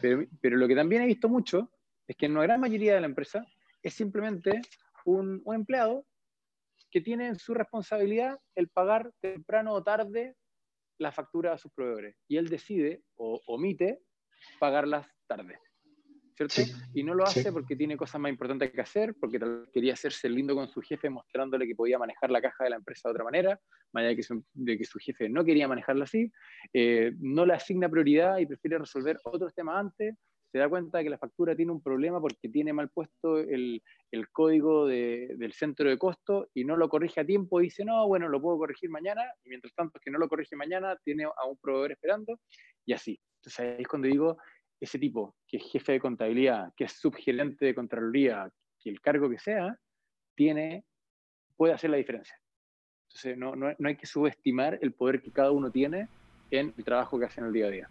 Pero, lo que también he visto mucho es que en una gran mayoría de la empresa es simplemente un, un empleado que tiene en su responsabilidad el pagar temprano o tarde la factura a sus proveedores. Y él decide o omite pagarlas tarde. Y no lo hace porque tiene cosas más importantes que hacer, porque quería hacerse lindo con su jefe mostrándole que podía manejar la caja de la empresa de otra manera, más allá de que su, de que su jefe no quería manejarla así, eh, no le asigna prioridad y prefiere resolver otros temas antes, se da cuenta de que la factura tiene un problema porque tiene mal puesto el, el código de, del centro de costo y no lo corrige a tiempo. Y dice, no, bueno, lo puedo corregir mañana, y mientras tanto que no lo corrige mañana, tiene a un proveedor esperando, y así. Entonces ahí es cuando digo, ese tipo, que es jefe de contabilidad, que es subgerente de Contraloría, que el cargo que sea, tiene, puede hacer la diferencia. Entonces, no, no, no, hay que subestimar el poder que cada uno tiene en el trabajo que hace en el día a día.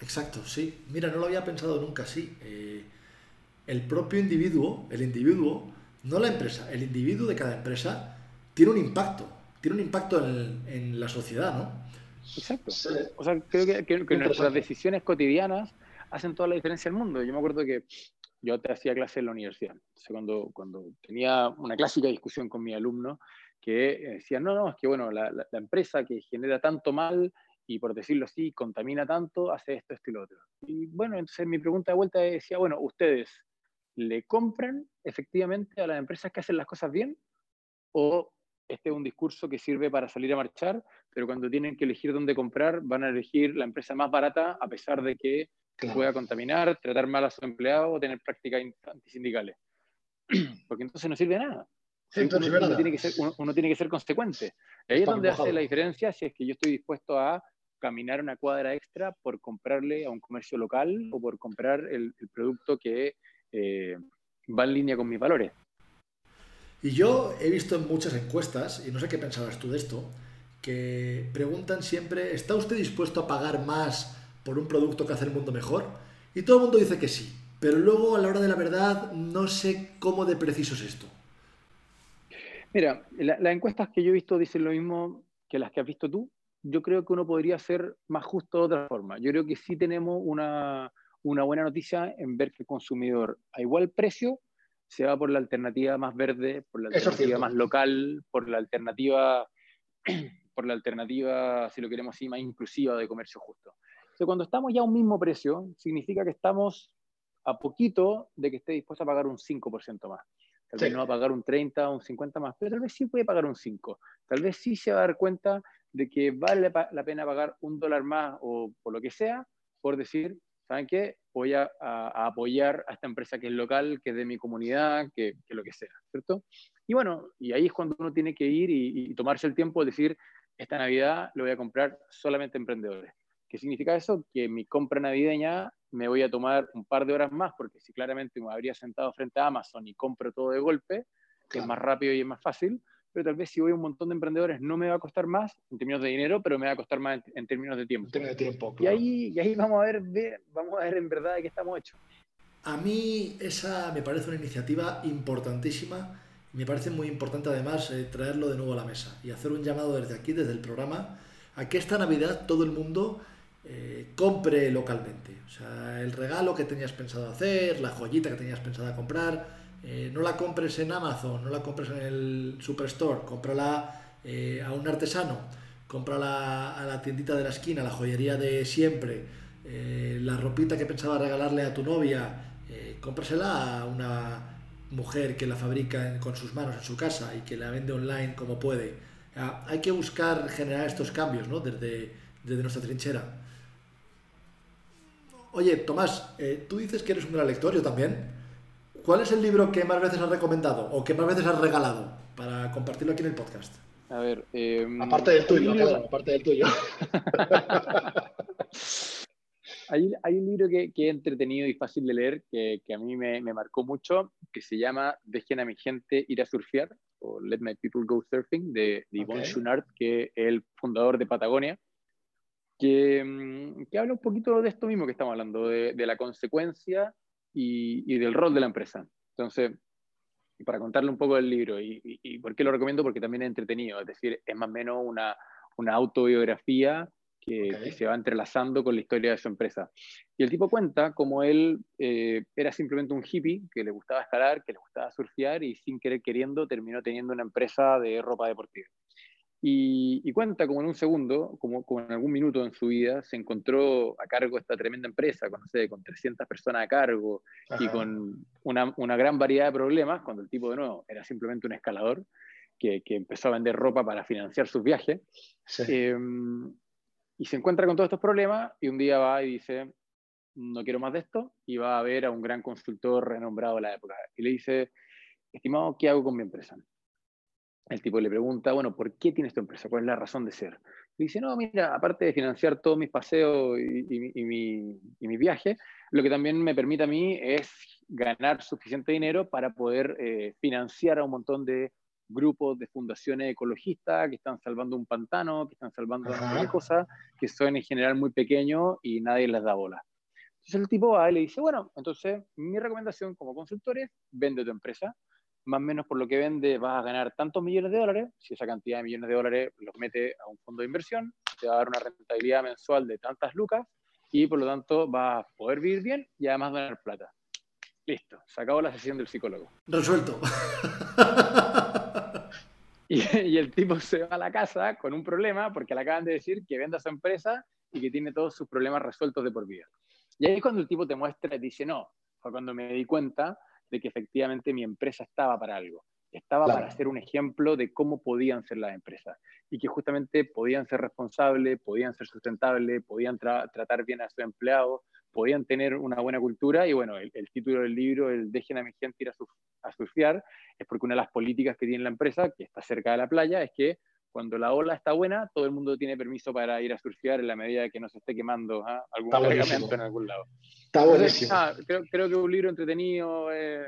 Exacto, sí. Mira, no lo había pensado nunca así. Eh, el propio individuo, el individuo, no la empresa, el individuo de cada empresa tiene un impacto, tiene un impacto en, en la sociedad, ¿no? Exacto. O sea, creo que, que, que nuestras decisiones cotidianas hacen toda la diferencia del mundo. Yo me acuerdo que yo te hacía clase en la universidad. Entonces, cuando, cuando tenía una clásica discusión con mi alumno, que decía, no, no, es que bueno, la, empresa que genera tanto mal y por decirlo así, contamina tanto, hace esto, esto y lo otro. Y bueno, entonces mi pregunta de vuelta decía, bueno, ¿ustedes le compran efectivamente a las empresas que hacen las cosas bien? ¿O este es un discurso que sirve para salir a marchar, pero cuando tienen que elegir dónde comprar, van a elegir la empresa más barata a pesar de que pueda contaminar, tratar mal a su empleado o tener prácticas antisindicales. Porque entonces no sirve de nada. uno, tiene que ser, uno, tiene que ser, consecuente. Ahí es donde hace la diferencia si es que yo estoy dispuesto a caminar una cuadra extra por comprarle a un comercio local o por comprar el, el producto que eh, va en línea con mis valores. Y yo he visto en muchas encuestas, y no sé qué pensabas tú de esto, que preguntan siempre, ¿está usted dispuesto a pagar más por un producto que hace el mundo mejor? Y todo el mundo dice que sí, pero luego a la hora de la verdad no sé cómo de preciso es esto. Mira, las encuestas que yo he visto dicen lo mismo que las que has visto tú. Yo creo que uno podría ser más justo de otra forma. Yo creo que sí tenemos una, una buena noticia en ver que el consumidor a igual precio se va por la alternativa más verde, por la alternativa más local, por la alternativa, por la alternativa, si lo queremos así, más inclusiva de comercio justo. Entonces, cuando estamos ya a un mismo precio, significa que estamos a poquito de que esté dispuesto a pagar un 5% más. Tal vez no va a pagar un 30 o un 50 más, pero tal vez sí puede pagar un 5. Tal vez sí se va a dar cuenta de que vale la pena pagar un dólar más o por lo que sea, por decir, ¿saben qué? Voy a, a, apoyar a esta empresa que es local, que es de mi comunidad, que, que, lo que sea, ¿cierto? Y bueno, y ahí es cuando uno tiene que ir y, y tomarse el tiempo de decir, esta Navidad lo voy a comprar solamente emprendedores. ¿Qué significa eso? Que mi compra navideña me voy a tomar un par de horas más, porque si claramente me habría sentado frente a Amazon y compro todo de golpe, que es más rápido y es más fácil, pero tal vez si voy a un montón de emprendedores no me va a costar más en términos de dinero, pero me va a costar más en, en términos de tiempo. En términos de tiempo claro. y, ahí, y ahí vamos a ver, ver, vamos a ver en verdad de qué estamos hechos. A mí esa me parece una iniciativa importantísima. Me parece muy importante además eh, traerlo de nuevo a la mesa y hacer un llamado desde aquí, desde el programa, a que esta Navidad todo el mundo eh, compre localmente. O sea, el regalo que tenías pensado hacer, la joyita que tenías pensado comprar, eh, no la compres en Amazon, no la compres en el Superstore, cómprala eh, a un artesano, cómprala a la tiendita de la esquina, la joyería de siempre, la ropita que pensaba regalarle a tu novia, cómprasela a una mujer que la fabrica con sus manos en su casa y que la vende online como puede. hay que buscar generar estos cambios ¿no? desde nuestra trinchera. Oye, Tomás, tú dices que eres un gran lector, yo también. ¿Cuál es el libro que más veces has recomendado o que más veces has regalado para compartirlo aquí en el podcast? A ver. Eh, aparte del tuyo, libro... aparte del tuyo. hay, hay, un libro que, que, es entretenido y fácil de leer, que, que a mí me, me, marcó mucho, que se llama Dejen a mi gente ir a surfear, o Let My People Go Surfing, de, de Yvon okay. Chouinard, que es el fundador de Patagonia, que, mm, que, habla un poquito de esto mismo que estamos hablando, de, de la consecuencia y, y, del rol de la empresa. Entonces, para contarle un poco del libro, y, y, y, por qué lo recomiendo, porque también es entretenido, es decir, es más o menos una, una autobiografía que, okay. que, se va entrelazando con la historia de su empresa. Y el tipo cuenta como él eh, era simplemente un hippie que le gustaba escalar, que le gustaba surfear y sin querer queriendo terminó teniendo una empresa de ropa deportiva. Y, y, cuenta como en un segundo, como, como, en algún minuto en su vida, se encontró a cargo de esta tremenda empresa, con, no sé, con 300 personas a cargo Ajá. y con una, una, gran variedad de problemas, cuando el tipo de nuevo era simplemente un escalador que, que empezó a vender ropa para financiar sus viajes. Sí. Eh, y se encuentra con todos estos problemas y un día va y dice, no quiero más de esto, y va a ver a un gran consultor renombrado de la época. Y le dice, estimado, ¿qué hago con mi empresa? El tipo le pregunta, bueno, ¿por qué tienes tu empresa? ¿Cuál es la razón de ser? Y dice, no, mira, aparte de financiar todos mis paseos y, y, y, mi, y mi viaje, lo que también me permite a mí es ganar suficiente dinero para poder eh, financiar a un montón de grupos de fundaciones ecologistas que están salvando un pantano, que están salvando una cosa, que son en general muy pequeños y nadie les da bola. Entonces el tipo va y le dice, bueno, entonces mi recomendación como consultor es, vende tu empresa, más o menos por lo que vende vas a ganar tantos millones de dólares, si esa cantidad de millones de dólares los mete a un fondo de inversión, te va a dar una rentabilidad mensual de tantas lucas y por lo tanto vas a poder vivir bien y además ganar plata. Listo, se acabó la sesión del psicólogo. Resuelto. y, y, el tipo se va a la casa con un problema porque le acaban de decir que venda su empresa y que tiene todos sus problemas resueltos de por vida. Y ahí es cuando el tipo te muestra y dice, no, fue cuando me di cuenta de que efectivamente mi empresa estaba para algo. Estaba claro. para ser un ejemplo de cómo podían ser las empresas y que justamente podían ser responsables, podían ser sustentables, podían tra tratar bien a sus empleados, podían tener una buena cultura y bueno, el, el título del libro, el Dejen a mi gente ir a, surf a surfear, es porque una de las políticas que tiene la empresa, que está cerca de la playa, es que cuando la ola está buena, todo el mundo tiene permiso para ir a surfear en la medida que no se esté quemando ¿eh? algún cargamento en algún lado. Está buenísimo. Entonces, ah, creo, creo, que un libro entretenido, eh,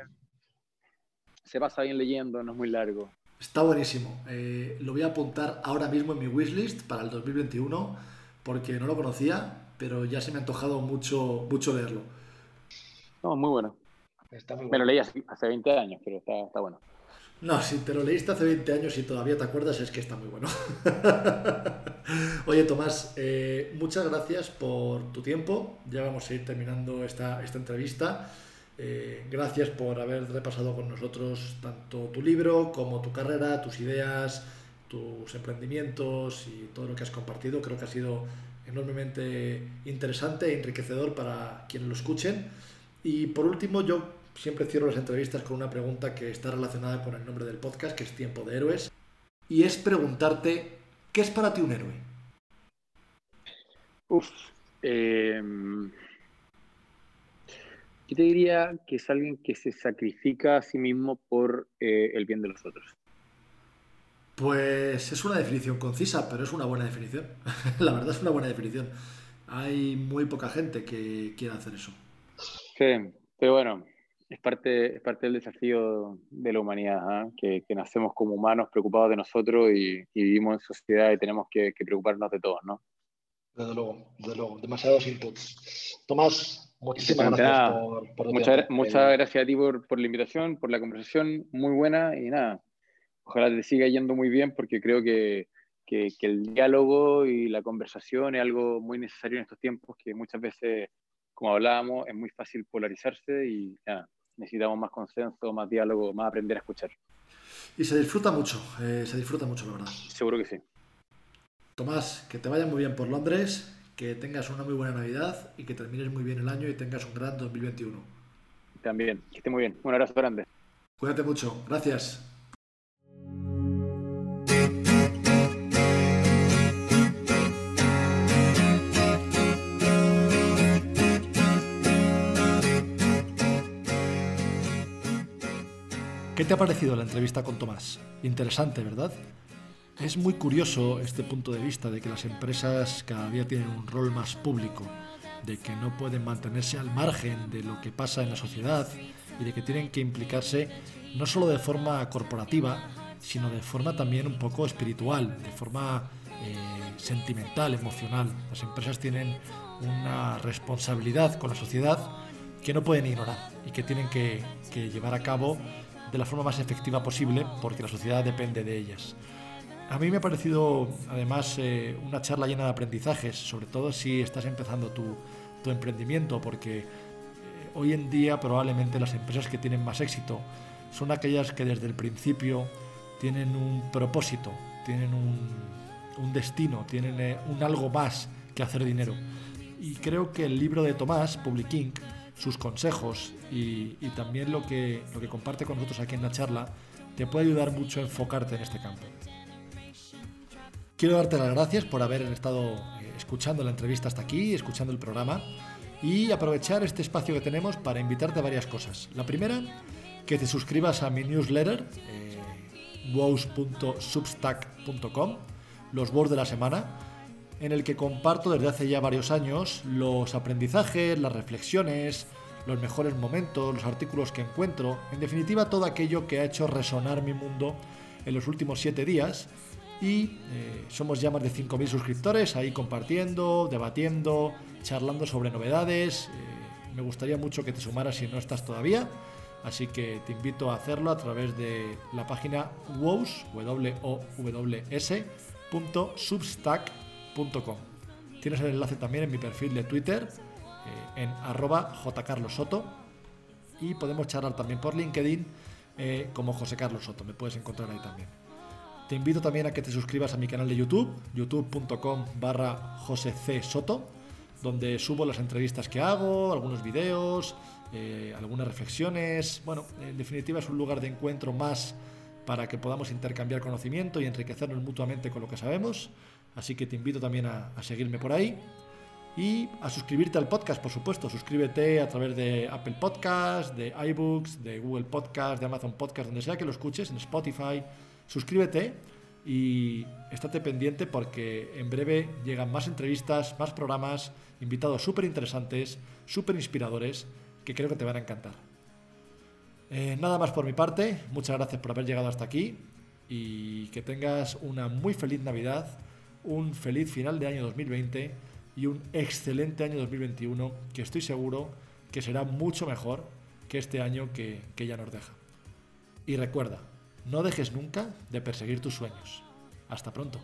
se pasa bien leyendo, no es muy largo. Está buenísimo. Eh, lo voy a apuntar ahora mismo en mi wishlist para el 2021, porque no lo conocía, pero ya se me ha antojado mucho, mucho leerlo. No, muy bueno. Está muy bueno. Me lo leí hace, hace 20 años, pero está, está bueno. No, si te lo leíste hace 20 años y todavía te acuerdas, es que está muy bueno. Oye, Tomás, eh, muchas gracias por tu tiempo. Ya vamos a ir terminando esta, esta entrevista. Eh, gracias por haber repasado con nosotros tanto tu libro como tu carrera, tus ideas, tus emprendimientos y todo lo que has compartido. Creo que ha sido enormemente interesante e enriquecedor para quienes lo escuchen. Y por último, yo siempre cierro las entrevistas con una pregunta que está relacionada con el nombre del podcast, que es Tiempo de Héroes. Y es preguntarte, ¿qué es para ti un héroe? Uf. Eh, yo te diría que es alguien que se sacrifica a sí mismo por eh, el bien de los otros. Pues es una definición concisa, pero es una buena definición. La verdad es una buena definición. Hay muy poca gente que quiera hacer eso. Sí, pero bueno, es parte, es parte del desafío de la humanidad, ¿eh? que, que, nacemos como humanos preocupados de nosotros y, y vivimos en sociedad y tenemos que, que, preocuparnos de todos, ¿no? Desde luego, desde luego, demasiados inputs. Tomás, muchísimas gracias por, por muchas, muchas gracias a ti por, por la invitación, por la conversación, muy buena y nada, ojalá te siga yendo muy bien porque creo que, que, que, el diálogo y la conversación es algo muy necesario en estos tiempos que muchas veces, como hablábamos, es muy fácil polarizarse y nada, necesitamos más consenso, más diálogo, más aprender a escuchar. Y se disfruta mucho, eh, se disfruta mucho, la verdad. Seguro que sí. Tomás, que te vaya muy bien por Londres, que tengas una muy buena Navidad y que termines muy bien el año y tengas un gran 2021. También, que esté muy bien. Un abrazo grande. Cuídate mucho. Gracias. ¿Qué te ha parecido la entrevista con Tomás? Interesante, ¿verdad? Es muy curioso este punto de vista de que las empresas cada día tienen un rol más público, de que no pueden mantenerse al margen de lo que pasa en la sociedad y de que tienen que implicarse no solo de forma corporativa, sino de forma también un poco espiritual, de forma eh, sentimental, emocional. Las empresas tienen una responsabilidad con la sociedad que no pueden ignorar y que tienen que, llevar a cabo de la forma más efectiva posible porque la sociedad depende de ellas. A mí me ha parecido además eh, una charla llena de aprendizajes, sobre todo si estás empezando tu, tu emprendimiento, porque eh, hoy en día probablemente las empresas que tienen más éxito son aquellas que desde el principio tienen un propósito, tienen un, destino, tienen eh, un algo más que hacer dinero. Y creo que el libro de Tomás, Public Inc., sus consejos y, también lo que, lo que comparte con nosotros aquí en la charla, te puede ayudar mucho a enfocarte en este campo. Quiero darte las gracias por haber estado eh, escuchando la entrevista hasta aquí, escuchando el programa y aprovechar este espacio que tenemos para invitarte a varias cosas. La primera, que te suscribas a mi newsletter, eh, wows.substack.com, los words de la semana, en el que comparto desde hace ya varios años los aprendizajes, las reflexiones, los mejores momentos, los artículos que encuentro, en definitiva todo aquello que ha hecho resonar mi mundo en los últimos siete días. Y eh, somos ya más de 5.000 suscriptores ahí compartiendo, debatiendo, charlando sobre novedades. Eh, me gustaría mucho que te sumaras si no estás todavía. Así que te invito a hacerlo a través de la página wows, Tienes el enlace también en mi perfil de Twitter, eh, en arroba jcarlosoto. Y podemos charlar también por LinkedIn eh, como José Carlos Soto. Me puedes encontrar ahí también. Te invito también a que te suscribas a mi canal de YouTube, youtube.com barra José donde subo las entrevistas que hago, algunos videos, eh, algunas reflexiones. Bueno, en definitiva es un lugar de encuentro más para que podamos intercambiar conocimiento y enriquecernos mutuamente con lo que sabemos. Así que te invito también a, seguirme por ahí y a suscribirte al podcast, por supuesto. Suscríbete a través de Apple Podcasts, de iBooks, de Google Podcasts, de Amazon Podcasts, donde sea que lo escuches, en Spotify. Suscríbete y estate pendiente porque en breve llegan más entrevistas, más programas, invitados súper interesantes, súper inspiradores, que creo que te van a encantar. Eh, nada más por mi parte, muchas gracias por haber llegado hasta aquí y que tengas una muy feliz Navidad un feliz final de año 2020 y un excelente año 2021 que estoy seguro que será mucho mejor que este año que, que ya nos deja. Y recuerda, no dejes nunca de perseguir tus sueños. Hasta pronto.